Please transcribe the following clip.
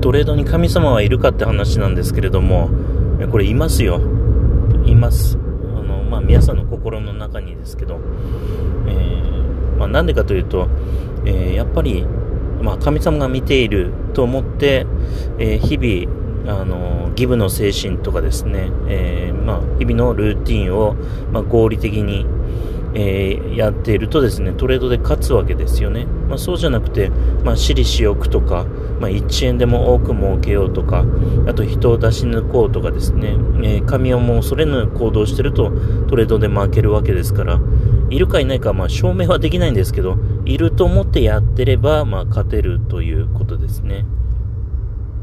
トレードに神様はいるかって話なんですけれども、これいますよ。います。あの、まあ、皆さんの心の中にですけど、えー、まあ、なんでかというと、えー、やっぱり、まあ、神様が見ていると思って、えー、日々、あの、ギブの精神とかですね、えー、まあ、日々のルーティンを、まあ、合理的に、えー、やっているとですね、トレードで勝つわけですよね。まあ、そうじゃなくて、まあ、私利私欲とか、まあ、1円でも多く儲けようとか、あと人を出し抜こうとかですね、えー、神をもう恐れぬ行動してるとトレードで負けるわけですから、いるかいないか、まあ、証明はできないんですけど、いると思ってやってれば、まあ、勝てるということですね。